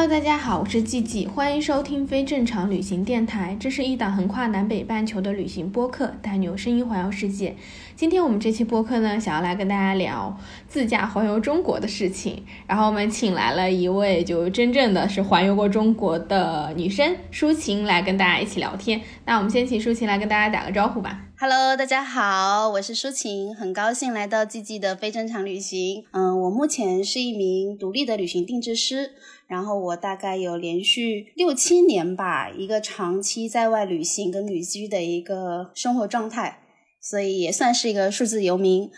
Hello，大家好，我是季季，欢迎收听非正常旅行电台。这是一档横跨南北半球的旅行播客，带你用声音环游世界。今天我们这期播客呢，想要来跟大家聊自驾环游中国的事情。然后我们请来了一位就真正的是环游过中国的女生舒晴来跟大家一起聊天。那我们先请舒晴来跟大家打个招呼吧。Hello，大家好，我是舒晴，很高兴来到季季的非正常旅行。嗯，我目前是一名独立的旅行定制师。然后我大概有连续六七年吧，一个长期在外旅行跟旅居的一个生活状态，所以也算是一个数字游民。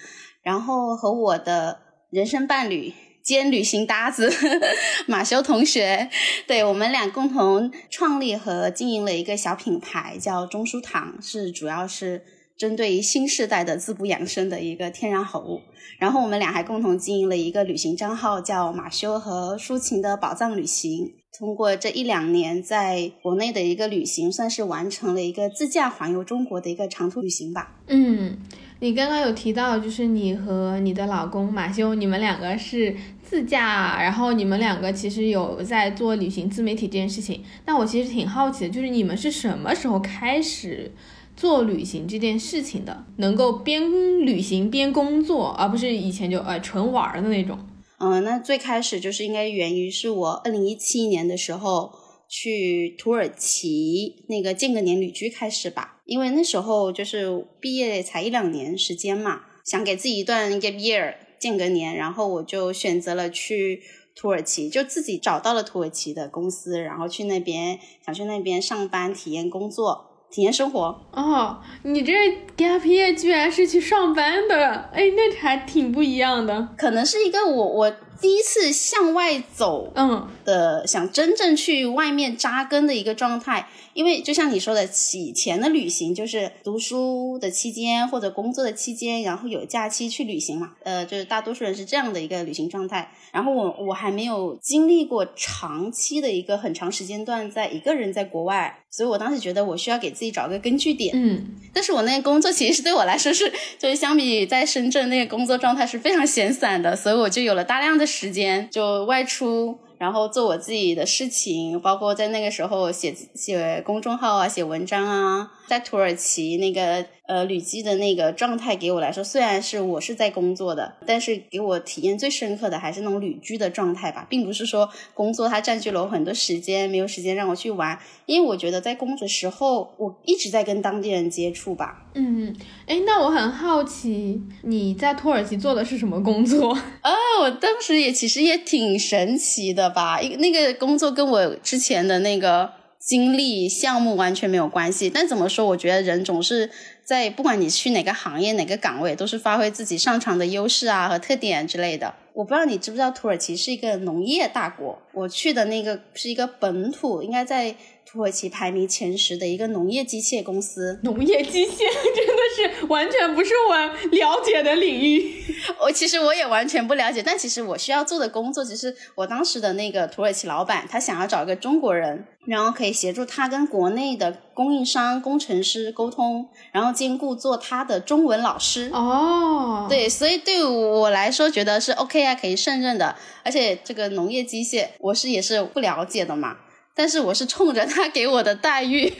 然后和我的人生伴侣兼旅行搭子 马修同学，对我们俩共同创立和经营了一个小品牌，叫中书堂，是主要是。针对于新时代的滋补养生的一个天然好物，然后我们俩还共同经营了一个旅行账号，叫马修和抒情的宝藏旅行。通过这一两年在国内的一个旅行，算是完成了一个自驾环游中国的一个长途旅行吧。嗯，你刚刚有提到，就是你和你的老公马修，你们两个是自驾，然后你们两个其实有在做旅行自媒体这件事情。那我其实挺好奇的，就是你们是什么时候开始？做旅行这件事情的，能够边旅行边工作，而不是以前就呃纯玩的那种。嗯，那最开始就是应该源于是我二零一七年的时候去土耳其那个间隔年旅居开始吧，因为那时候就是毕业才一两年时间嘛，想给自己一段 gap year 间隔年，然后我就选择了去土耳其，就自己找到了土耳其的公司，然后去那边想去那边上班体验工作。体验生活哦，你这 gap year 居然是去上班的，哎，那还挺不一样的。可能是一个我我第一次向外走，嗯的，想真正去外面扎根的一个状态。因为就像你说的，以前的旅行就是读书的期间或者工作的期间，然后有假期去旅行嘛。呃，就是大多数人是这样的一个旅行状态。然后我我还没有经历过长期的一个很长时间段在一个人在国外，所以我当时觉得我需要给自己找个根据点。嗯，但是我那个工作其实对我来说是，就是相比在深圳那个工作状态是非常闲散的，所以我就有了大量的时间就外出。然后做我自己的事情，包括在那个时候写写公众号啊，写文章啊，在土耳其那个。呃，旅居的那个状态给我来说，虽然是我是在工作的，但是给我体验最深刻的还是那种旅居的状态吧，并不是说工作它占据了我很多时间，没有时间让我去玩。因为我觉得在工作时候，我一直在跟当地人接触吧。嗯，哎，那我很好奇，你在土耳其做的是什么工作？啊，我当时也其实也挺神奇的吧，一那个工作跟我之前的那个经历项目完全没有关系。但怎么说，我觉得人总是。在不管你去哪个行业哪个岗位，都是发挥自己擅长的优势啊和特点之类的。我不知道你知不知道，土耳其是一个农业大国。我去的那个是一个本土，应该在土耳其排名前十的一个农业机械公司。农业机械 真的是完全不是我了解的领域。我其实我也完全不了解，但其实我需要做的工作，其实我当时的那个土耳其老板，他想要找一个中国人。然后可以协助他跟国内的供应商、工程师沟通，然后兼顾做他的中文老师。哦，对，所以对我来说觉得是 OK 啊，可以胜任的。而且这个农业机械，我是也是不了解的嘛。但是我是冲着他给我的待遇，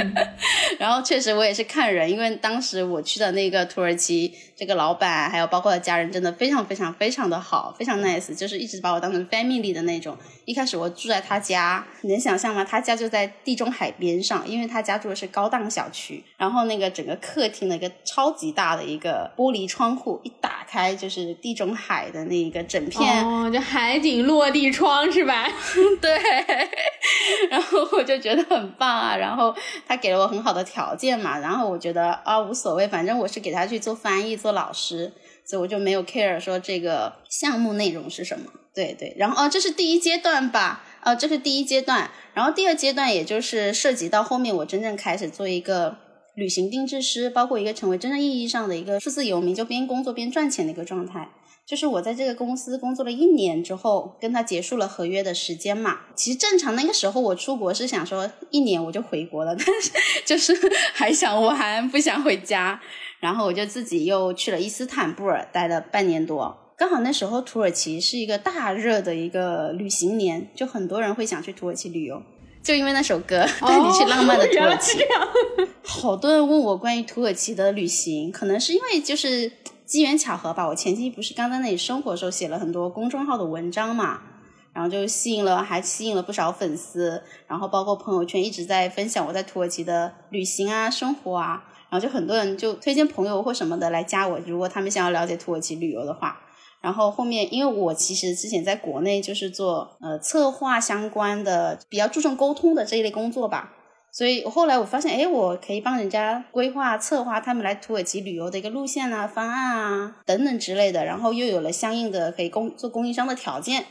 然后确实我也是看人，因为当时我去的那个土耳其，这个老板还有包括他家人，真的非常非常非常的好，非常 nice，就是一直把我当成 family 的那种。一开始我住在他家，你能想象吗？他家就在地中海边上，因为他家住的是高档小区，然后那个整个客厅的一个超级大的一个玻璃窗户，一打开就是地中海的那一个整片，哦，就海景落地窗是吧？对。然后我就觉得很棒啊，然后他给了我很好的条件嘛，然后我觉得啊无所谓，反正我是给他去做翻译、做老师，所以我就没有 care 说这个项目内容是什么。对对，然后哦，这是第一阶段吧？哦，这是第一阶段，然后第二阶段也就是涉及到后面我真正开始做一个旅行定制师，包括一个成为真正意义上的一个数字游民，就边工作边赚钱的一个状态。就是我在这个公司工作了一年之后，跟他结束了合约的时间嘛。其实正常那个时候我出国是想说一年我就回国了，但是就是还想玩，不想回家，然后我就自己又去了伊斯坦布尔待了半年多。刚好那时候土耳其是一个大热的一个旅行年，就很多人会想去土耳其旅游，就因为那首歌带 你去浪漫的 土耳其。好多人问我关于土耳其的旅行，可能是因为就是。机缘巧合吧，我前期不是刚在那里生活的时候写了很多公众号的文章嘛，然后就吸引了，还吸引了不少粉丝，然后包括朋友圈一直在分享我在土耳其的旅行啊、生活啊，然后就很多人就推荐朋友或什么的来加我，如果他们想要了解土耳其旅游的话，然后后面因为我其实之前在国内就是做呃策划相关的，比较注重沟通的这一类工作吧。所以后来我发现，哎，我可以帮人家规划、策划他们来土耳其旅游的一个路线啊、方案啊等等之类的，然后又有了相应的可以供做供应商的条件，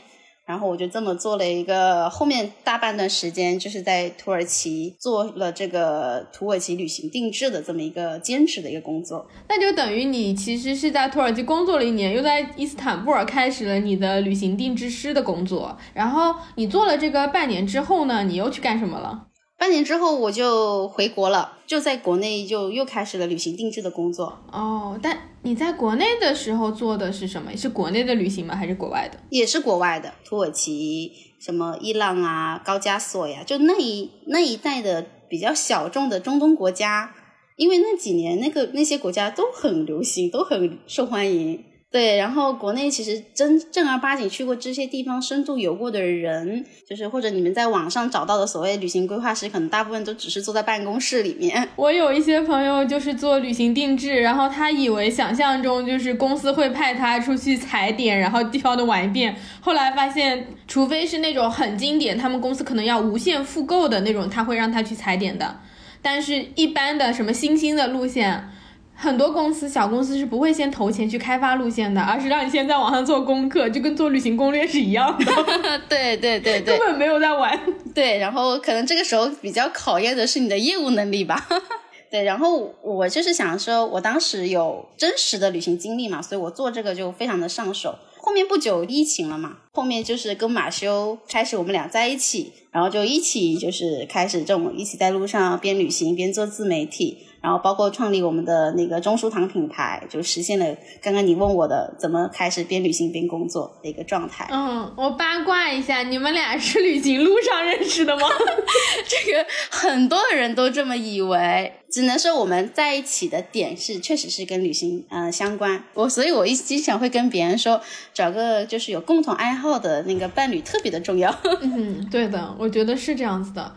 然后我就这么做了一个后面大半段时间，就是在土耳其做了这个土耳其旅行定制的这么一个兼职的一个工作。那就等于你其实是在土耳其工作了一年，又在伊斯坦布尔开始了你的旅行定制师的工作。然后你做了这个半年之后呢，你又去干什么了？半年之后我就回国了，就在国内就又开始了旅行定制的工作。哦，但你在国内的时候做的是什么？是国内的旅行吗？还是国外的？也是国外的，土耳其、什么伊朗啊、高加索呀，就那一那一带的比较小众的中东国家，因为那几年那个那些国家都很流行，都很受欢迎。对，然后国内其实真正儿八经去过这些地方深度游过的人，就是或者你们在网上找到的所谓旅行规划师，可能大部分都只是坐在办公室里面。我有一些朋友就是做旅行定制，然后他以为想象中就是公司会派他出去踩点，然后地方都玩一遍。后来发现，除非是那种很经典，他们公司可能要无限复购的那种，他会让他去踩点的。但是，一般的什么新兴的路线。很多公司小公司是不会先投钱去开发路线的，而是让你先在网上做功课，就跟做旅行攻略是一样的。对对对对，根本没有在玩。对，然后可能这个时候比较考验的是你的业务能力吧。对，然后我就是想说，我当时有真实的旅行经历嘛，所以我做这个就非常的上手。后面不久疫情了嘛，后面就是跟马修开始我们俩在一起，然后就一起就是开始这种一起在路上边旅行边做自媒体。然后包括创立我们的那个中书堂品牌，就实现了刚刚你问我的怎么开始边旅行边工作的一个状态。嗯，我八卦一下，你们俩是旅行路上认识的吗？这个很多人都这么以为，只能说我们在一起的点是确实是跟旅行嗯相关。我所以，我一经常会跟别人说，找个就是有共同爱好的那个伴侣特别的重要。嗯，对的，我觉得是这样子的。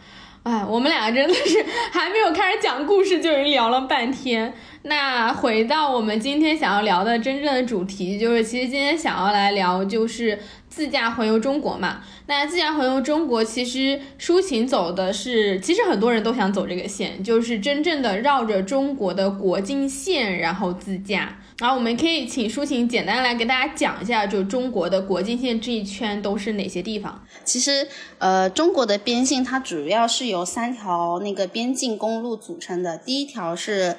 哎，我们俩真的是还没有开始讲故事，就已经聊了半天。那回到我们今天想要聊的真正的主题，就是其实今天想要来聊就是自驾环游中国嘛。那自驾环游中国，其实抒情走的是，其实很多人都想走这个线，就是真正的绕着中国的国境线，然后自驾。然后我们可以请抒情简单来给大家讲一下，就中国的国境线这一圈都是哪些地方？其实，呃，中国的边境它主要是由三条那个边境公路组成的。第一条是，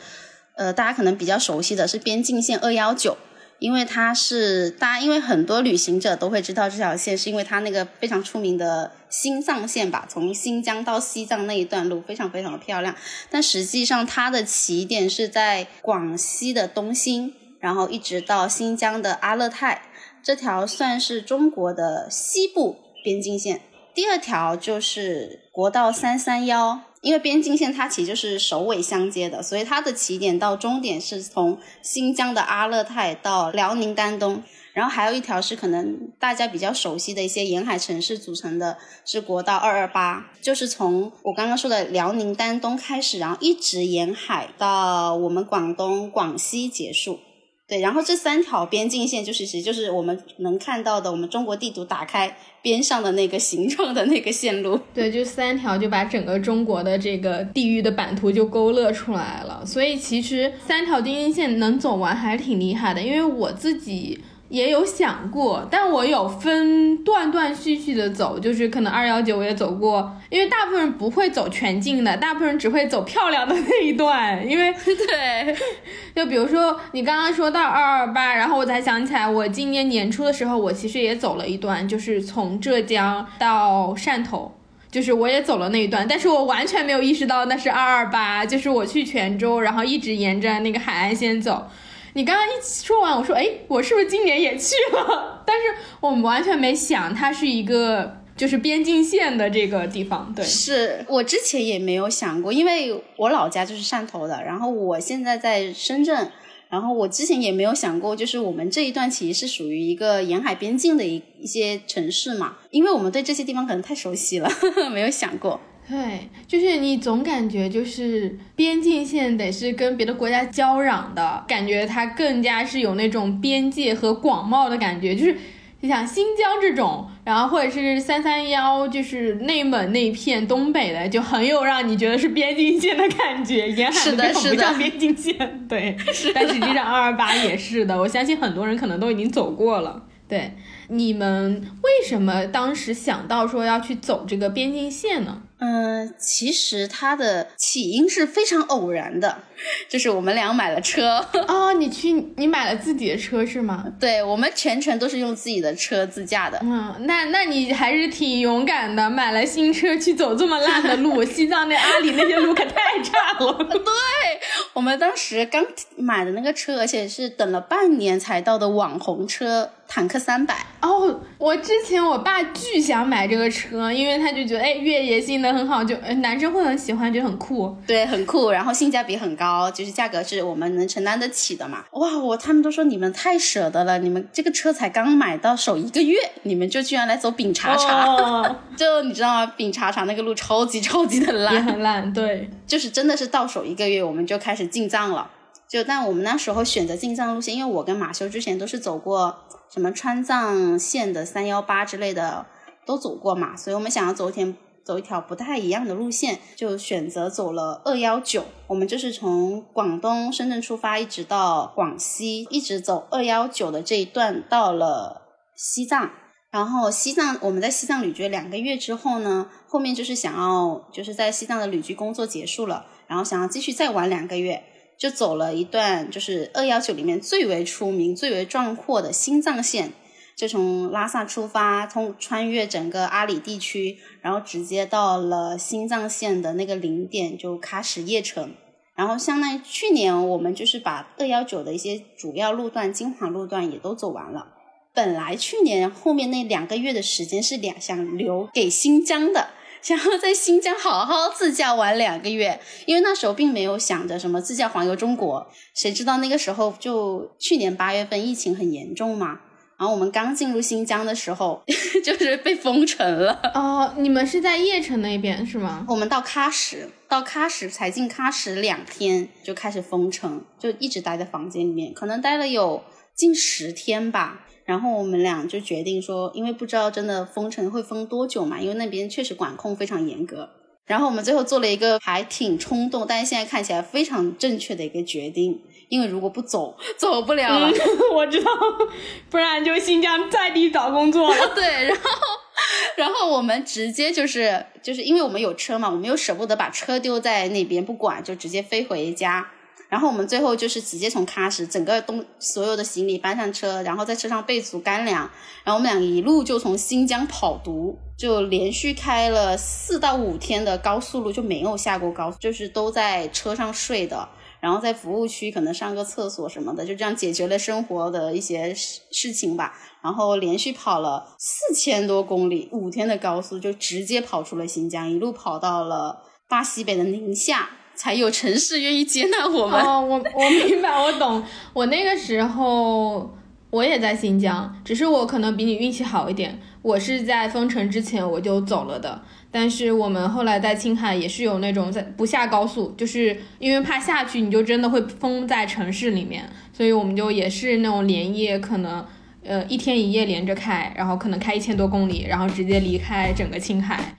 呃，大家可能比较熟悉的是边境线二幺九，因为它是大家因为很多旅行者都会知道这条线，是因为它那个非常出名的新藏线吧，从新疆到西藏那一段路非常非常的漂亮。但实际上它的起点是在广西的东兴。然后一直到新疆的阿勒泰，这条算是中国的西部边境线。第二条就是国道三三幺，因为边境线它其实就是首尾相接的，所以它的起点到终点是从新疆的阿勒泰到辽宁丹东。然后还有一条是可能大家比较熟悉的一些沿海城市组成的，是国道二二八，就是从我刚刚说的辽宁丹东开始，然后一直沿海到我们广东广西结束。对，然后这三条边境线就是其实就是我们能看到的，我们中国地图打开边上的那个形状的那个线路。对，就三条就把整个中国的这个地域的版图就勾勒出来了。所以其实三条边境线能走完还是挺厉害的，因为我自己也有想过，但我有分断断续续的走，就是可能二幺九我也走过，因为大部分人不会走全境的，大部分人只会走漂亮的那一段，因为 对，就比如说你刚刚说到二二八，然后我才想起来，我今年年初的时候，我其实也走了一段，就是从浙江到汕头。就是我也走了那一段，但是我完全没有意识到那是二二八。就是我去泉州，然后一直沿着那个海岸线走。你刚刚一说完，我说，哎，我是不是今年也去了？但是我们完全没想，它是一个就是边境线的这个地方。对，是我之前也没有想过，因为我老家就是汕头的，然后我现在在深圳。然后我之前也没有想过，就是我们这一段其实是属于一个沿海边境的一一些城市嘛，因为我们对这些地方可能太熟悉了，没有想过。对，就是你总感觉就是边境线得是跟别的国家交壤的感觉，它更加是有那种边界和广袤的感觉，就是。你想新疆这种，然后或者是三三幺，就是内蒙那片东北的，就很有让你觉得是边境线的感觉。沿海的 不像边境线，对。但实际上二二八也是的，我相信很多人可能都已经走过了。对，你们为什么当时想到说要去走这个边境线呢？嗯，其实它的起因是非常偶然的，就是我们俩买了车 哦，你去你买了自己的车是吗？对，我们全程都是用自己的车自驾的。嗯，那那你还是挺勇敢的，买了新车去走这么烂的路，西藏那阿里那些路可太差了。对，我们当时刚买的那个车，而且是等了半年才到的网红车。坦克三百哦，我之前我爸巨想买这个车，因为他就觉得哎越野性能很好，就男生会很喜欢，觉得很酷，对，很酷，然后性价比很高，就是价格是我们能承担得起的嘛。哇，我他们都说你们太舍得了，你们这个车才刚买到手一个月，你们就居然来走丙察察，就你知道吗？丙察察那个路超级超级的烂，也很烂，对，就是真的是到手一个月我们就开始进藏了。就但我们那时候选择进藏路线，因为我跟马修之前都是走过。什么川藏线的三幺八之类的都走过嘛，所以我们想要走一天走一条不太一样的路线，就选择走了二幺九。我们就是从广东深圳出发，一直到广西，一直走二幺九的这一段到了西藏。然后西藏我们在西藏旅居两个月之后呢，后面就是想要就是在西藏的旅居工作结束了，然后想要继续再玩两个月。就走了一段，就是二幺九里面最为出名、最为壮阔的新藏线，就从拉萨出发，通穿越整个阿里地区，然后直接到了新藏线的那个零点，就喀什叶城。然后相当于去年我们就是把二幺九的一些主要路段、精华路段也都走完了。本来去年后面那两个月的时间是两想留给新疆的。想要在新疆好好自驾玩两个月，因为那时候并没有想着什么自驾环游中国，谁知道那个时候就去年八月份疫情很严重嘛，然后我们刚进入新疆的时候 就是被封城了。哦，你们是在叶城那边是吗？我们到喀什，到喀什才进喀什两天就开始封城，就一直待在房间里面，可能待了有近十天吧。然后我们俩就决定说，因为不知道真的封城会封多久嘛，因为那边确实管控非常严格。然后我们最后做了一个还挺冲动，但是现在看起来非常正确的一个决定，因为如果不走，走不了了。我知道，不然就新疆在地找工作了。对，然后，然后我们直接就是就是因为我们有车嘛，我们又舍不得把车丢在那边不管，就直接飞回家。然后我们最后就是直接从喀什整个东所有的行李搬上车，然后在车上备足干粮，然后我们俩一路就从新疆跑毒，就连续开了四到五天的高速路，就没有下过高，就是都在车上睡的，然后在服务区可能上个厕所什么的，就这样解决了生活的一些事事情吧。然后连续跑了四千多公里，五天的高速就直接跑出了新疆，一路跑到了大西北的宁夏。才有城市愿意接纳我们。哦，我我明白，我懂。我那个时候我也在新疆，只是我可能比你运气好一点。我是在封城之前我就走了的。但是我们后来在青海也是有那种在不下高速，就是因为怕下去你就真的会封在城市里面，所以我们就也是那种连夜可能呃一天一夜连着开，然后可能开一千多公里，然后直接离开整个青海。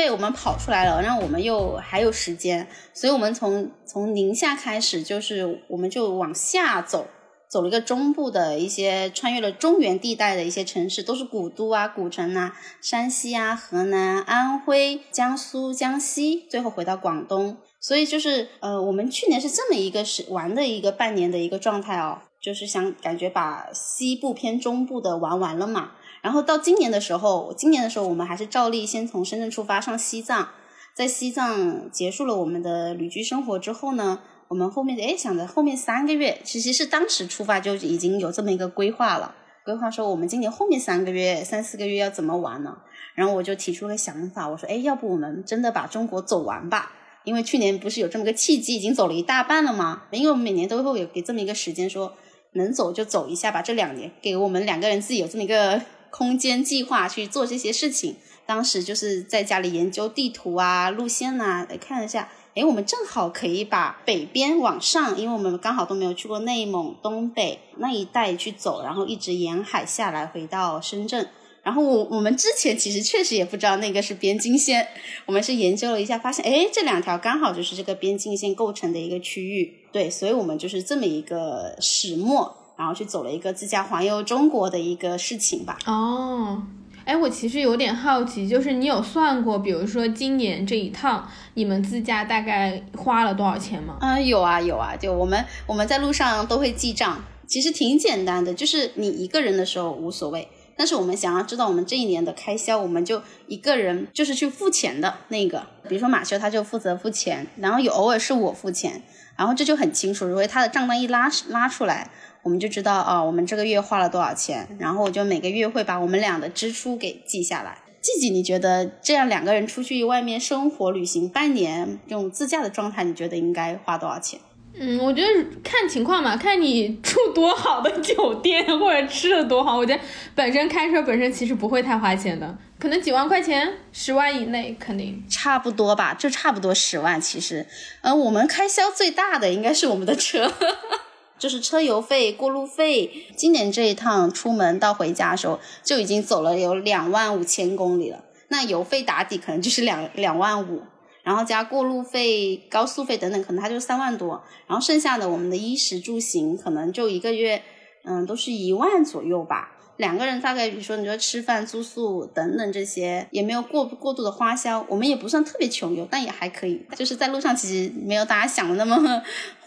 为我们跑出来了，然后我们又还有时间，所以我们从从宁夏开始，就是我们就往下走，走了一个中部的一些，穿越了中原地带的一些城市，都是古都啊、古城啊，山西啊、河南、安徽、江苏、江西，最后回到广东。所以就是呃，我们去年是这么一个是玩的一个半年的一个状态哦，就是想感觉把西部偏中部的玩完了嘛。然后到今年的时候，今年的时候我们还是照例先从深圳出发上西藏，在西藏结束了我们的旅居生活之后呢，我们后面哎想着后面三个月，其实是当时出发就已经有这么一个规划了，规划说我们今年后面三个月、三四个月要怎么玩呢？然后我就提出了想法，我说哎，要不我们真的把中国走完吧？因为去年不是有这么个契机，已经走了一大半了吗？因为我们每年都会有给这么一个时间，说能走就走一下吧。这两年给我们两个人自己有这么一个。空间计划去做这些事情，当时就是在家里研究地图啊、路线呐，来看一下。哎，我们正好可以把北边往上，因为我们刚好都没有去过内蒙、东北那一带去走，然后一直沿海下来回到深圳。然后我我们之前其实确实也不知道那个是边境线，我们是研究了一下，发现哎，这两条刚好就是这个边境线构成的一个区域。对，所以我们就是这么一个始末。然后去走了一个自驾环游中国的一个事情吧。哦，哎，我其实有点好奇，就是你有算过，比如说今年这一趟你们自驾大概花了多少钱吗？啊，有啊有啊，就我们我们在路上都会记账，其实挺简单的，就是你一个人的时候无所谓，但是我们想要知道我们这一年的开销，我们就一个人就是去付钱的那个，比如说马修他就负责付钱，然后有偶尔是我付钱，然后这就很清楚，如果他的账单一拉拉出来。我们就知道啊，我们这个月花了多少钱，然后我就每个月会把我们俩的支出给记下来。季季，你觉得这样两个人出去外面生活旅行半年，这种自驾的状态，你觉得应该花多少钱？嗯，我觉得看情况吧，看你住多好的酒店或者吃的多好。我觉得本身开车本身其实不会太花钱的，可能几万块钱，十万以内肯定差不多吧，就差不多十万。其实，呃，我们开销最大的应该是我们的车。就是车油费、过路费，今年这一趟出门到回家的时候就已经走了有两万五千公里了。那油费打底可能就是两两万五，然后加过路费、高速费等等，可能它就三万多。然后剩下的我们的衣食住行，可能就一个月，嗯，都是一万左右吧。两个人大概，比如说你说吃饭、住宿等等这些，也没有过过度的花销。我们也不算特别穷游，但也还可以。就是在路上其实没有大家想的那么。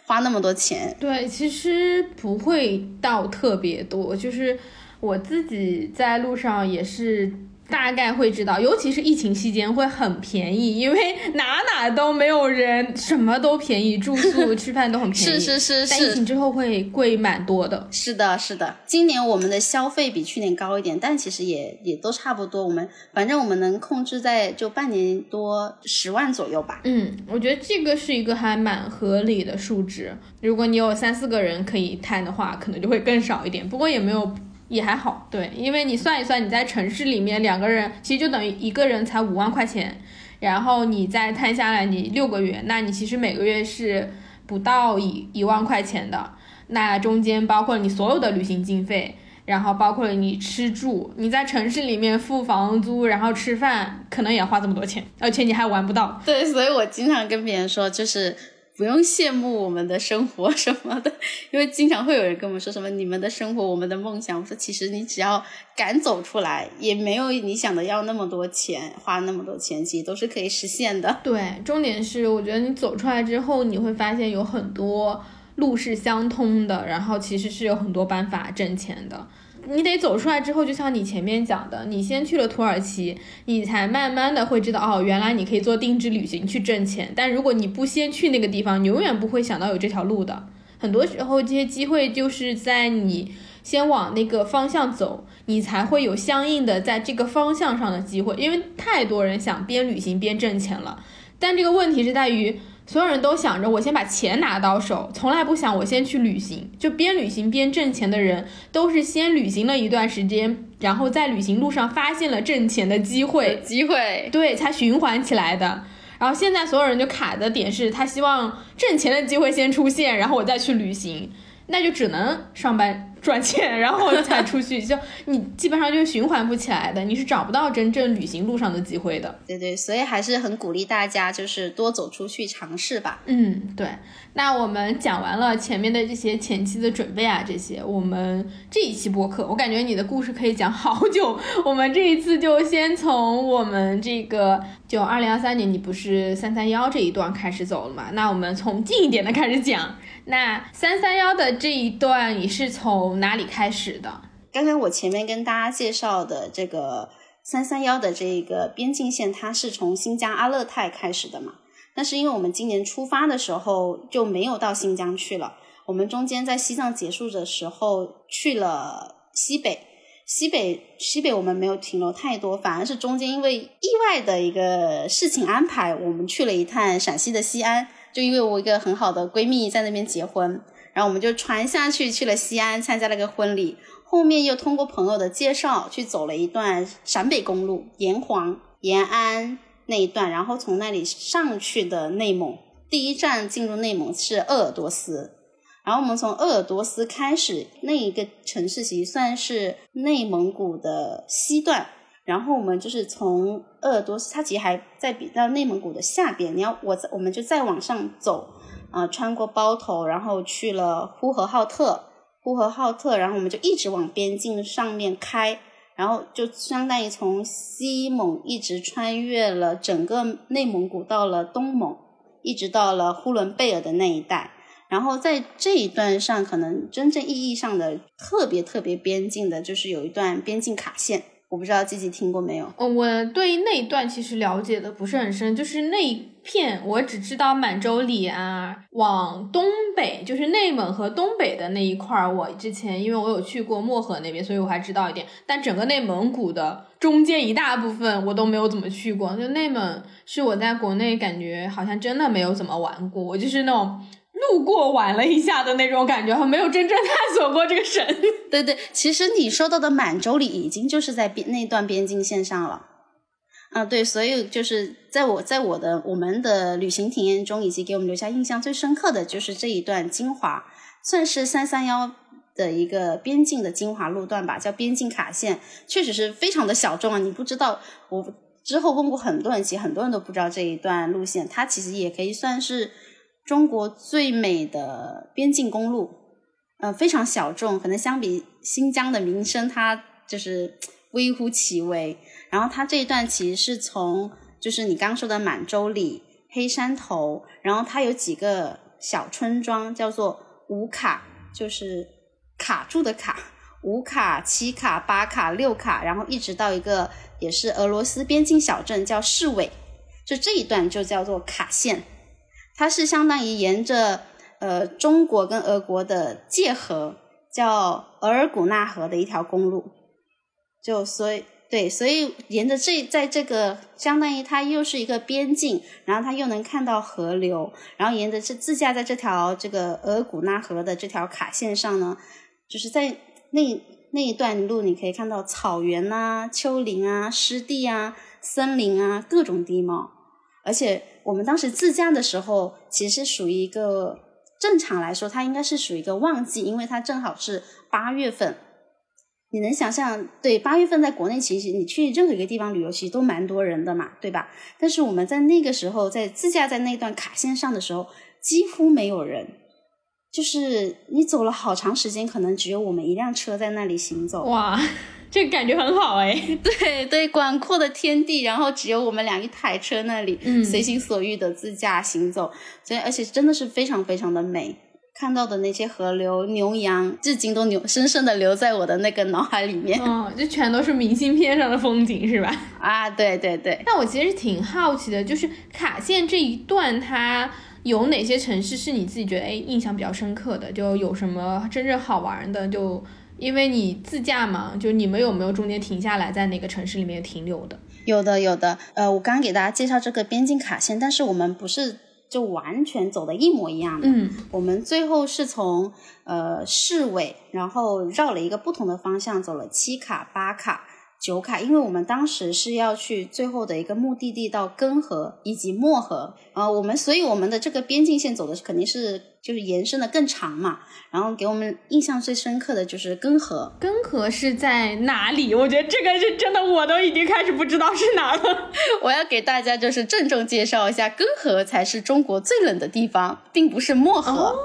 花那么多钱，对，其实不会到特别多，就是我自己在路上也是。大概会知道，尤其是疫情期间会很便宜，因为哪哪都没有人，什么都便宜，住宿、吃饭都很便宜。是是是是。但疫情之后会贵蛮多的。是的，是的。今年我们的消费比去年高一点，但其实也也都差不多。我们反正我们能控制在就半年多十万左右吧。嗯，我觉得这个是一个还蛮合理的数值。如果你有三四个人可以摊的话，可能就会更少一点。不过也没有。也还好，对，因为你算一算，你在城市里面两个人其实就等于一个人才五万块钱，然后你再摊下来，你六个月，那你其实每个月是不到一一万块钱的。那中间包括你所有的旅行经费，然后包括你吃住，你在城市里面付房租，然后吃饭，可能也要花这么多钱，而且你还玩不到。对，所以我经常跟别人说，就是。不用羡慕我们的生活什么的，因为经常会有人跟我们说什么你们的生活，我们的梦想。我说其实你只要敢走出来，也没有你想的要那么多钱，花那么多钱，其实都是可以实现的。对，重点是我觉得你走出来之后，你会发现有很多路是相通的，然后其实是有很多办法挣钱的。你得走出来之后，就像你前面讲的，你先去了土耳其，你才慢慢的会知道哦，原来你可以做定制旅行去挣钱。但如果你不先去那个地方，你永远不会想到有这条路的。很多时候，这些机会就是在你先往那个方向走，你才会有相应的在这个方向上的机会。因为太多人想边旅行边挣钱了，但这个问题是在于。所有人都想着我先把钱拿到手，从来不想我先去旅行。就边旅行边挣钱的人，都是先旅行了一段时间，然后在旅行路上发现了挣钱的机会，机会对才循环起来的。然后现在所有人就卡的点是他希望挣钱的机会先出现，然后我再去旅行，那就只能上班赚钱，然后才出去，就你基本上就循环不起来的，你是找不到真正旅行路上的机会的。对对，所以还是很鼓励大家，就是多走出去尝试吧。嗯，对。那我们讲完了前面的这些前期的准备啊，这些，我们这一期播客，我感觉你的故事可以讲好久。我们这一次就先从我们这个，就二零二三年，你不是三三幺这一段开始走了嘛？那我们从近一点的开始讲。那三三幺的这一段，你是从从哪里开始的？刚刚我前面跟大家介绍的这个三三幺的这个边境线，它是从新疆阿勒泰开始的嘛？但是因为我们今年出发的时候就没有到新疆去了，我们中间在西藏结束的时候去了西北，西北西北我们没有停留太多，反而是中间因为意外的一个事情安排，我们去了一趟陕西的西安，就因为我一个很好的闺蜜在那边结婚，然后我们就传下去去了西安参加了个婚礼，后面又通过朋友的介绍去走了一段陕北公路，炎黄延安。那一段，然后从那里上去的内蒙，第一站进入内蒙是鄂尔多斯，然后我们从鄂尔多斯开始，那一个城市其实算是内蒙古的西段，然后我们就是从鄂尔多斯，它其实还在比较内蒙古的下边，你要我我们就再往上走，啊，穿过包头，然后去了呼和浩特，呼和浩特，然后我们就一直往边境上面开。然后就相当于从西蒙一直穿越了整个内蒙古，到了东蒙，一直到了呼伦贝尔的那一带。然后在这一段上，可能真正意义上的特别特别边境的，就是有一段边境卡线。我不知道自己听过没有？哦，我对那一段其实了解的不是很深，就是那一片我只知道满洲里啊，往东北就是内蒙和东北的那一块儿。我之前因为我有去过漠河那边，所以我还知道一点。但整个内蒙古的中间一大部分我都没有怎么去过。就内蒙是我在国内感觉好像真的没有怎么玩过，我就是那种。路过玩了一下的那种感觉，没有真正探索过这个省。对对，其实你说到的满洲里已经就是在边那段边境线上了。啊，对，所以就是在我在我的我们的旅行体验中，以及给我们留下印象最深刻的就是这一段精华，算是三三幺的一个边境的精华路段吧，叫边境卡线，确实是非常的小众啊。你不知道，我之后问过很多人，其实很多人都不知道这一段路线，它其实也可以算是。中国最美的边境公路，呃，非常小众，可能相比新疆的名声，它就是微乎其微。然后它这一段其实是从，就是你刚说的满洲里、黑山头，然后它有几个小村庄，叫做五卡，就是卡住的卡，五卡、七卡、八卡、六卡，然后一直到一个也是俄罗斯边境小镇叫市委，就这一段就叫做卡线。它是相当于沿着呃中国跟俄国的界河，叫额尔古纳河的一条公路，就所以对，所以沿着这在这个相当于它又是一个边境，然后它又能看到河流，然后沿着这自驾在这条这个额尔古纳河的这条卡线上呢，就是在那那一段路，你可以看到草原啊、丘陵啊、湿地啊、森林啊各种地貌，而且。我们当时自驾的时候，其实属于一个正常来说，它应该是属于一个旺季，因为它正好是八月份。你能想象，对八月份在国内，其实你去任何一个地方旅游，其实都蛮多人的嘛，对吧？但是我们在那个时候在自驾在那段卡线上的时候，几乎没有人，就是你走了好长时间，可能只有我们一辆车在那里行走。哇！这感觉很好哎，对对，广阔的天地，然后只有我们俩一台车那里，嗯，随心所欲的自驾行走，所以而且真的是非常非常的美，看到的那些河流、牛羊，至今都留深深的留在我的那个脑海里面。嗯，这全都是明信片上的风景是吧？啊，对对对。那我其实挺好奇的，就是卡线这一段，它有哪些城市是你自己觉得哎印象比较深刻的？就有什么真正好玩的？就因为你自驾嘛，就你们有没有中间停下来在哪个城市里面停留的？有的，有的。呃，我刚刚给大家介绍这个边境卡线，但是我们不是就完全走的一模一样的。嗯，我们最后是从呃市委，然后绕了一个不同的方向，走了七卡、八卡、九卡，因为我们当时是要去最后的一个目的地到根河以及漠河。呃，我们所以我们的这个边境线走的肯定是就是延伸的更长嘛。然后给我们印象最深刻的就是根河。根河是在哪里？我觉得这个是真的，我都已经开始不知道是哪了。我要给大家就是郑重介绍一下，根河才是中国最冷的地方，并不是漠河。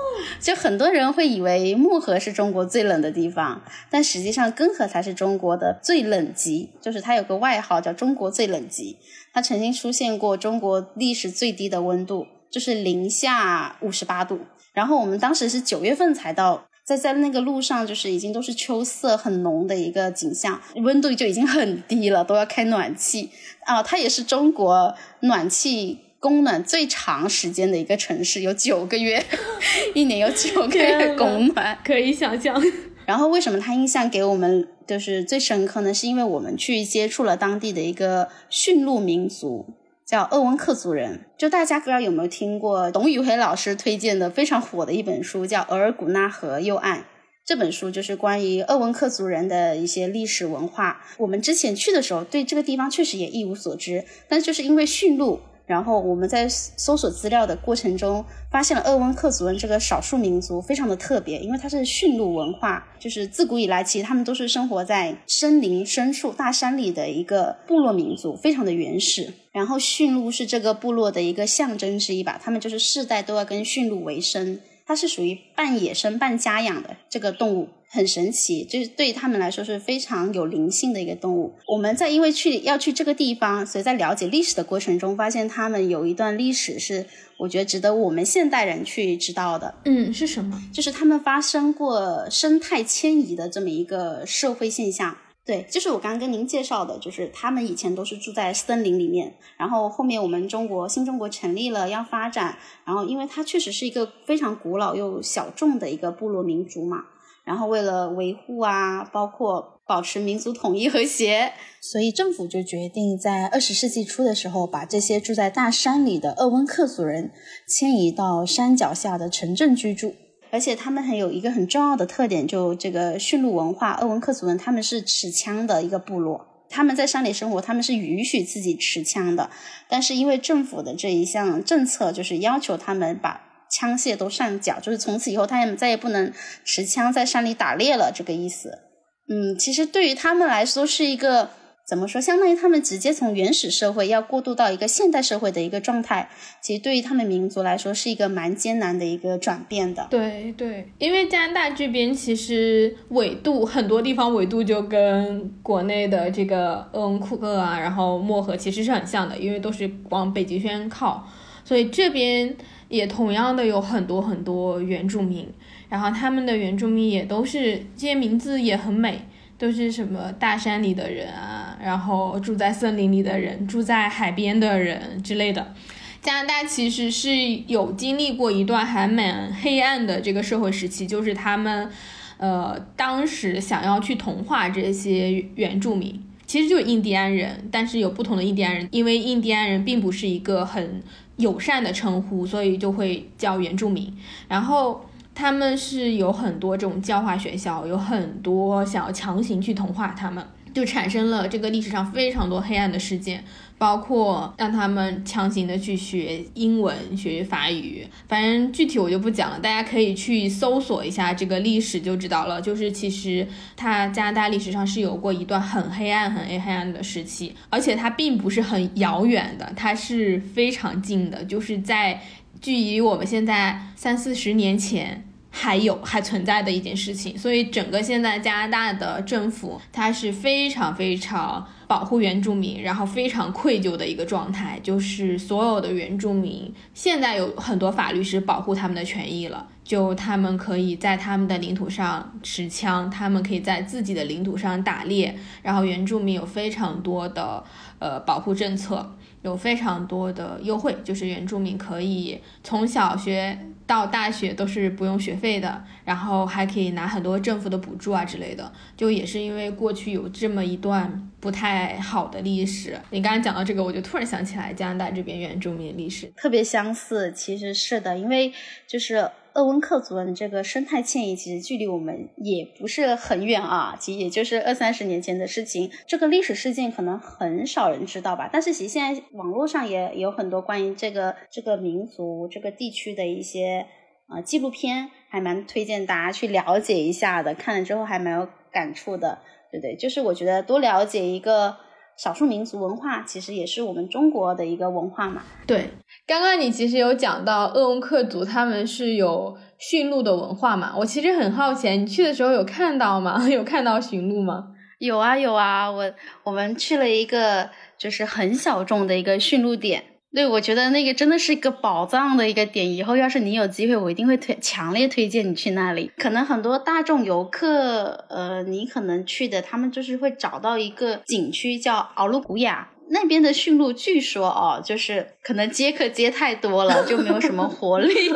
就很多人会以为漠河是中国最冷的地方，但实际上根河才是中国的最冷极，就是它有个外号叫“中国最冷极”。它曾经出现过中国历史最低的温度，就是零下五十八度。然后我们当时是九月份才到，在在那个路上就是已经都是秋色很浓的一个景象，温度就已经很低了，都要开暖气啊。它也是中国暖气供暖最长时间的一个城市，有九个月，一年有九个月供暖，可以想象。然后为什么他印象给我们就是最深刻呢？是因为我们去接触了当地的一个驯鹿民族，叫鄂温克族人。就大家不知道有没有听过董宇辉老师推荐的非常火的一本书，叫《额尔古纳河右岸》。这本书就是关于鄂温克族人的一些历史文化。我们之前去的时候，对这个地方确实也一无所知，但就是因为驯鹿。然后我们在搜索资料的过程中，发现了鄂温克族人这个少数民族非常的特别，因为它是驯鹿文化，就是自古以来其实他们都是生活在森林深处、大山里的一个部落民族，非常的原始。然后驯鹿是这个部落的一个象征之一吧，他们就是世代都要跟驯鹿为生。它是属于半野生半家养的这个动物，很神奇，就是对他们来说是非常有灵性的一个动物。我们在因为去要去这个地方，所以在了解历史的过程中，发现他们有一段历史是我觉得值得我们现代人去知道的。嗯，是什么？就是他们发生过生态迁移的这么一个社会现象。对，就是我刚刚跟您介绍的，就是他们以前都是住在森林里面，然后后面我们中国新中国成立了要发展，然后因为它确实是一个非常古老又小众的一个部落民族嘛，然后为了维护啊，包括保持民族统一和谐，所以政府就决定在二十世纪初的时候，把这些住在大山里的鄂温克族人迁移到山脚下的城镇居住。而且他们还有一个很重要的特点，就这个驯鹿文化，鄂温克族人他们是持枪的一个部落。他们在山里生活，他们是允许自己持枪的。但是因为政府的这一项政策，就是要求他们把枪械都上缴，就是从此以后他们再也不能持枪在山里打猎了，这个意思。嗯，其实对于他们来说是一个。怎么说？相当于他们直接从原始社会要过渡到一个现代社会的一个状态，其实对于他们民族来说是一个蛮艰难的一个转变的。对对，因为加拿大这边其实纬度很多地方纬度就跟国内的这个鄂温克啊，然后漠河其实是很像的，因为都是往北极圈靠，所以这边也同样的有很多很多原住民，然后他们的原住民也都是这些名字也很美。都是什么大山里的人啊，然后住在森林里的人，住在海边的人之类的。加拿大其实是有经历过一段还蛮黑暗的这个社会时期，就是他们，呃，当时想要去同化这些原住民，其实就是印第安人，但是有不同的印第安人，因为印第安人并不是一个很友善的称呼，所以就会叫原住民。然后。他们是有很多这种教化学校，有很多想要强行去同化他们，就产生了这个历史上非常多黑暗的事件。包括让他们强行的去学英文、学法语，反正具体我就不讲了，大家可以去搜索一下这个历史就知道了。就是其实它加拿大历史上是有过一段很黑暗、很黑暗的时期，而且它并不是很遥远的，它是非常近的，就是在距离我们现在三四十年前。还有还存在的一件事情，所以整个现在加拿大的政府，它是非常非常保护原住民，然后非常愧疚的一个状态，就是所有的原住民现在有很多法律是保护他们的权益了，就他们可以在他们的领土上持枪，他们可以在自己的领土上打猎，然后原住民有非常多的呃保护政策，有非常多的优惠，就是原住民可以从小学。到大学都是不用学费的，然后还可以拿很多政府的补助啊之类的。就也是因为过去有这么一段不太好的历史。你刚才讲到这个，我就突然想起来加拿大这边原住民历史特别相似。其实是的，因为就是。鄂温克族人这个生态迁移，其实距离我们也不是很远啊，其实也就是二三十年前的事情。这个历史事件可能很少人知道吧，但是其实现在网络上也有很多关于这个这个民族、这个地区的一些呃纪录片，还蛮推荐大家去了解一下的。看了之后还蛮有感触的，对对，就是我觉得多了解一个少数民族文化，其实也是我们中国的一个文化嘛。对，刚刚你其实有讲到鄂温克族他们是有驯鹿的文化嘛？我其实很好奇，你去的时候有看到吗？有看到驯鹿吗？有啊有啊，我我们去了一个就是很小众的一个驯鹿点。对，我觉得那个真的是一个宝藏的一个点。以后要是你有机会，我一定会推强烈推荐你去那里。可能很多大众游客，呃，你可能去的，他们就是会找到一个景区叫敖鲁古雅那边的驯鹿，据说哦，就是可能接客接太多了，就没有什么活力。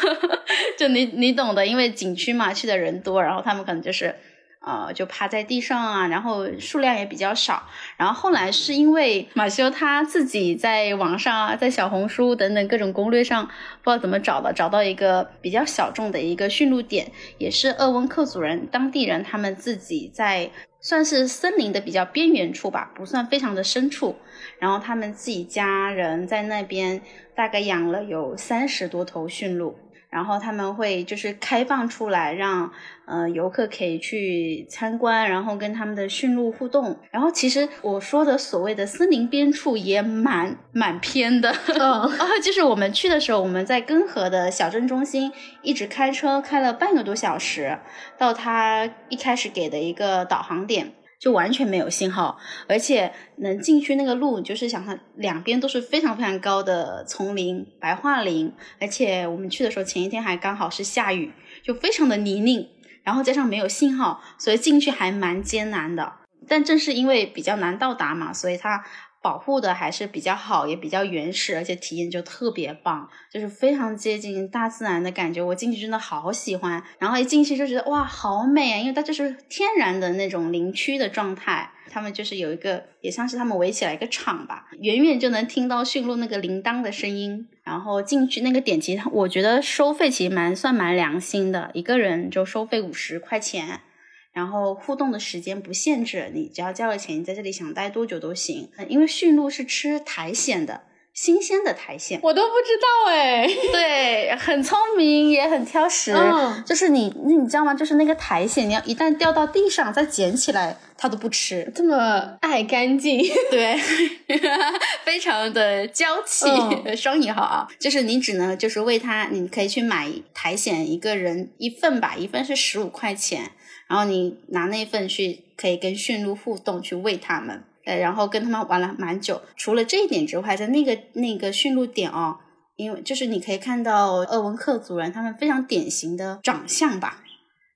就你你懂的，因为景区嘛，去的人多，然后他们可能就是。呃，就趴在地上啊，然后数量也比较少。然后后来是因为马修他自己在网上啊，在小红书等等各种攻略上，不知道怎么找的，找到一个比较小众的一个驯鹿点，也是鄂温克族人当地人他们自己在算是森林的比较边缘处吧，不算非常的深处。然后他们自己家人在那边大概养了有三十多头驯鹿。然后他们会就是开放出来，让呃游客可以去参观，然后跟他们的驯鹿互动。然后其实我说的所谓的森林边处也蛮蛮偏的，嗯，就是我们去的时候，我们在根河的小镇中心一直开车开了半个多小时，到他一开始给的一个导航点。就完全没有信号，而且能进去那个路，就是想它两边都是非常非常高的丛林、白桦林，而且我们去的时候前一天还刚好是下雨，就非常的泥泞，然后加上没有信号，所以进去还蛮艰难的。但正是因为比较难到达嘛，所以它。保护的还是比较好，也比较原始，而且体验就特别棒，就是非常接近大自然的感觉。我进去真的好喜欢，然后一进去就觉得哇，好美啊！因为它就是天然的那种林区的状态，他们就是有一个，也像是他们围起来一个场吧，远远就能听到驯鹿那个铃铛的声音。然后进去那个点，其实我觉得收费其实蛮算蛮良心的，一个人就收费五十块钱。然后互动的时间不限制，你只要交了钱，你在这里想待多久都行。因为驯鹿是吃苔藓的，新鲜的苔藓，我都不知道哎。对，很聪明，也很挑食。嗯，就是你，你知道吗？就是那个苔藓，你要一旦掉到地上，再捡起来，它都不吃。这么爱干净，对，非常的娇气，双引号啊。就是你只能就是喂它，你可以去买苔藓，一个人一份吧，一份是十五块钱。然后你拿那份去，可以跟驯鹿互动，去喂它们，呃，然后跟他们玩了蛮久。除了这一点之外，在那个那个驯鹿点哦，因为就是你可以看到鄂温克族人他们非常典型的长相吧。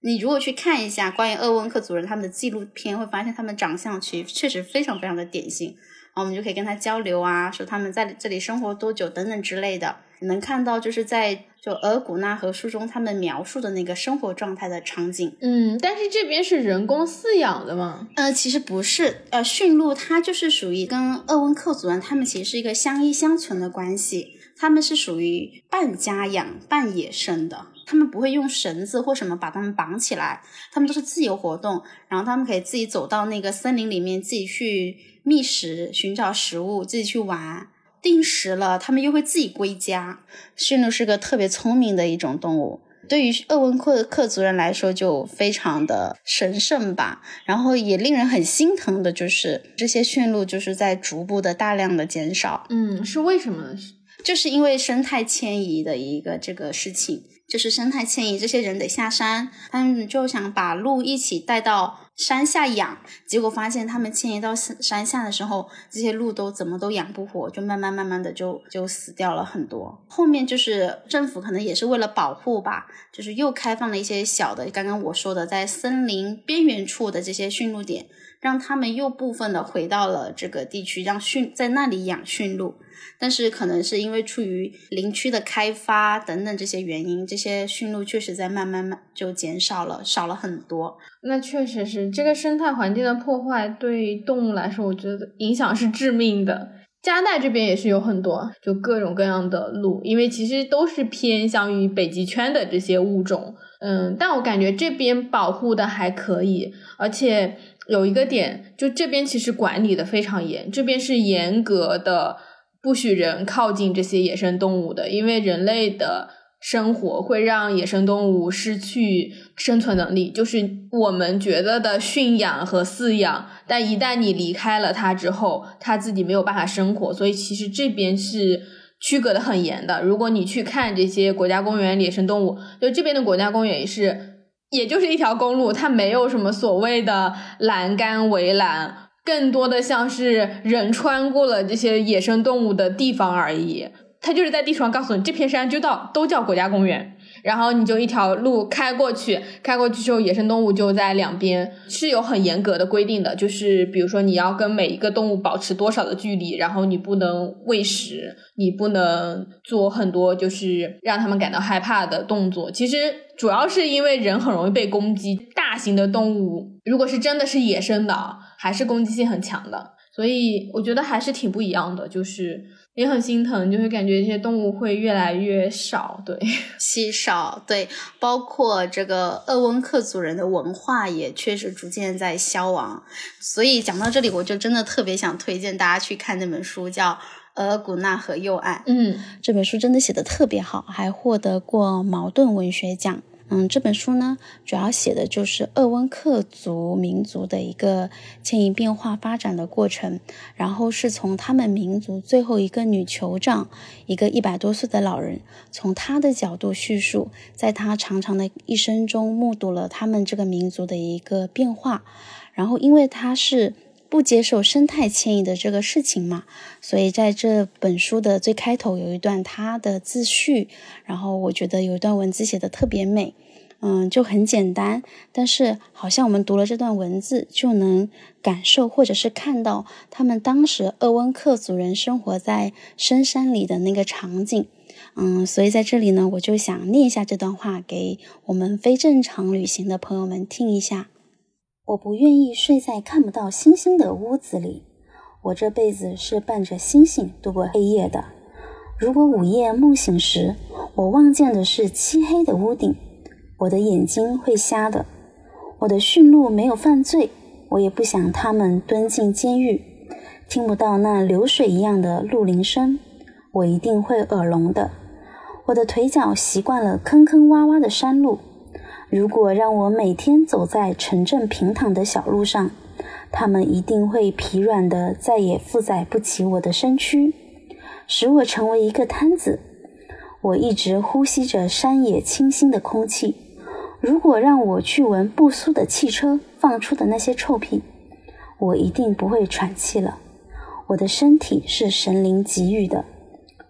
你如果去看一下关于鄂温克族人他们的纪录片，会发现他们长相其实确实非常非常的典型。然后我们就可以跟他交流啊，说他们在这里生活多久等等之类的。能看到就是在就额古纳河书中他们描述的那个生活状态的场景。嗯，但是这边是人工饲养的吗？呃，其实不是。呃，驯鹿它就是属于跟鄂温克族人他们其实是一个相依相存的关系，他们是属于半家养半野生的，他们不会用绳子或什么把他们绑起来，他们都是自由活动，然后他们可以自己走到那个森林里面，自己去觅食、寻找食物，自己去玩。定时了，他们又会自己归家。驯鹿是个特别聪明的一种动物，对于鄂温克克族人来说就非常的神圣吧。然后也令人很心疼的就是，这些驯鹿就是在逐步的大量的减少。嗯，是为什么？就是因为生态迁移的一个这个事情。就是生态迁移，这些人得下山，他们就想把鹿一起带到山下养，结果发现他们迁移到山下的时候，这些鹿都怎么都养不活，就慢慢慢慢的就就死掉了很多。后面就是政府可能也是为了保护吧，就是又开放了一些小的，刚刚我说的在森林边缘处的这些驯鹿点，让他们又部分的回到了这个地区，让驯在那里养驯鹿。但是可能是因为出于林区的开发等等这些原因，这些驯鹿确实在慢慢慢就减少了，少了很多。那确实是这个生态环境的破坏，对动物来说，我觉得影响是致命的。加拿大这边也是有很多就各种各样的鹿，因为其实都是偏向于北极圈的这些物种。嗯，但我感觉这边保护的还可以，而且有一个点，就这边其实管理的非常严，这边是严格的。不许人靠近这些野生动物的，因为人类的生活会让野生动物失去生存能力，就是我们觉得的驯养和饲养，但一旦你离开了它之后，它自己没有办法生活，所以其实这边是区隔的很严的。如果你去看这些国家公园野生动物，就这边的国家公园也是，也就是一条公路，它没有什么所谓的栏杆围栏，更多的像是人穿过了这些野生动物的地方而已。它就是在地图上告诉你，这片山就到都叫国家公园，然后你就一条路开过去，开过去之后，野生动物就在两边，是有很严格的规定的，就是比如说你要跟每一个动物保持多少的距离，然后你不能喂食，你不能做很多就是让他们感到害怕的动作。其实主要是因为人很容易被攻击，大型的动物如果是真的是野生的，还是攻击性很强的，所以我觉得还是挺不一样的，就是。也很心疼，就会感觉这些动物会越来越少，对，稀少，对，包括这个鄂温克族人的文化也确实逐渐在消亡。所以讲到这里，我就真的特别想推荐大家去看那本书，叫《额尔古纳河右岸》。嗯，这本书真的写的特别好，还获得过茅盾文学奖。嗯，这本书呢，主要写的就是鄂温克族民族的一个迁移变化发展的过程，然后是从他们民族最后一个女酋长，一个一百多岁的老人，从他的角度叙述，在他长长的一生中目睹了他们这个民族的一个变化，然后因为他是。不接受生态迁移的这个事情嘛，所以在这本书的最开头有一段他的自序，然后我觉得有一段文字写的特别美，嗯，就很简单，但是好像我们读了这段文字就能感受或者是看到他们当时鄂温克族人生活在深山里的那个场景，嗯，所以在这里呢，我就想念一下这段话给我们非正常旅行的朋友们听一下。我不愿意睡在看不到星星的屋子里。我这辈子是伴着星星度过黑夜的。如果午夜梦醒时，我望见的是漆黑的屋顶，我的眼睛会瞎的。我的驯鹿没有犯罪，我也不想他们蹲进监狱。听不到那流水一样的鹿铃声，我一定会耳聋的。我的腿脚习惯了坑坑洼洼的山路。如果让我每天走在城镇平坦的小路上，他们一定会疲软的，再也负载不起我的身躯，使我成为一个瘫子。我一直呼吸着山野清新的空气。如果让我去闻不苏的汽车放出的那些臭屁，我一定不会喘气了。我的身体是神灵给予的，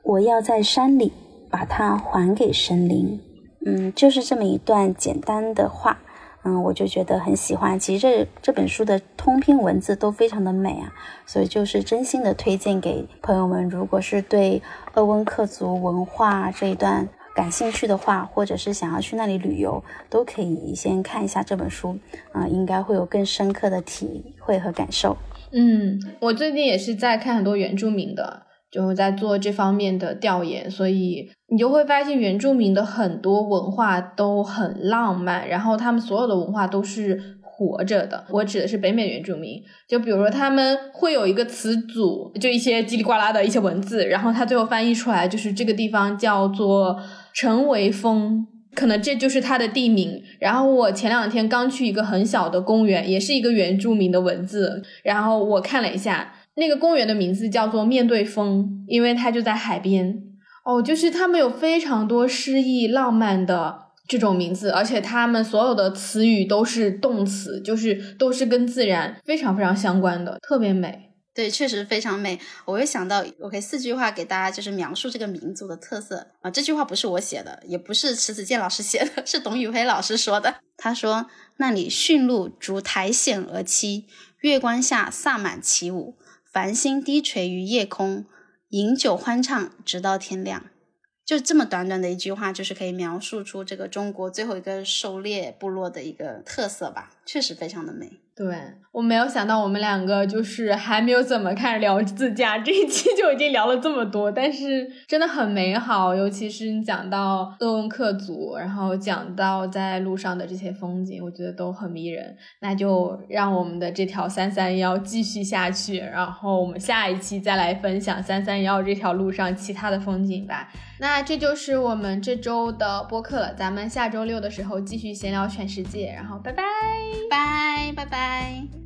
我要在山里把它还给神灵。嗯，就是这么一段简单的话，嗯，我就觉得很喜欢。其实这这本书的通篇文字都非常的美啊，所以就是真心的推荐给朋友们。如果是对鄂温克族文化这一段感兴趣的话，或者是想要去那里旅游，都可以先看一下这本书，啊，应该会有更深刻的体会和感受。嗯，我最近也是在看很多原住民的。就是在做这方面的调研，所以你就会发现原住民的很多文化都很浪漫，然后他们所有的文化都是活着的。我指的是北美原住民，就比如说他们会有一个词组，就一些叽里呱啦的一些文字，然后他最后翻译出来就是这个地方叫做陈维峰，可能这就是它的地名。然后我前两天刚去一个很小的公园，也是一个原住民的文字，然后我看了一下。那个公园的名字叫做面对风，因为它就在海边。哦，就是他们有非常多诗意浪漫的这种名字，而且他们所有的词语都是动词，就是都是跟自然非常非常相关的，特别美。对，确实非常美。我又想到，OK，四句话给大家就是描述这个民族的特色啊。这句话不是我写的，也不是迟子健老师写的，是董宇辉老师说的。他说：“那里驯鹿逐苔藓而栖，月光下萨满起舞。”繁星低垂于夜空，饮酒欢畅，直到天亮。就这么短短的一句话，就是可以描述出这个中国最后一个狩猎部落的一个特色吧，确实非常的美。对，我没有想到我们两个就是还没有怎么开始聊自驾，这一期就已经聊了这么多，但是真的很美好，尤其是你讲到鄂温克族，然后讲到在路上的这些风景，我觉得都很迷人。那就让我们的这条三三幺继续下去，然后我们下一期再来分享三三幺这条路上其他的风景吧。那这就是我们这周的播客了，咱们下周六的时候继续闲聊全世界，然后拜拜拜拜拜。